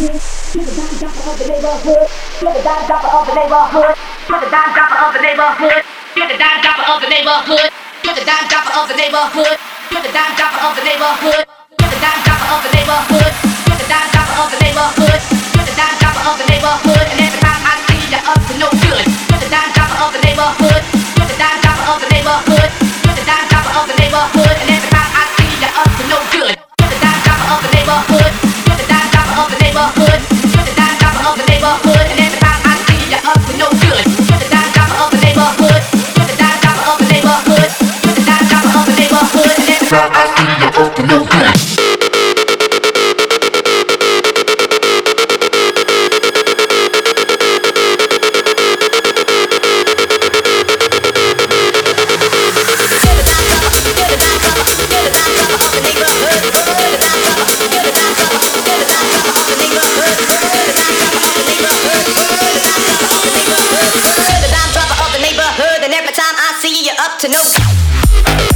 You're the dime dropper of the neighborhood. You're the dime dropper of the neighborhood. You're the dime dropper of the neighborhood. You're the dime dropper of the neighborhood. You're the dime dropper of the neighborhood. You're the dime dropper of the neighborhood. You're the dime dropper of the neighborhood. You're the dime dropper of the neighborhood. And every time I see you up to no good. You're the dime dropper of the neighborhood. You're the dime dropper of the neighborhood. You're the dime dropper of the neighborhood. And every time I see you up to no good. You're the dime dropper of the neighborhood. Of the neighborhood. see you up to no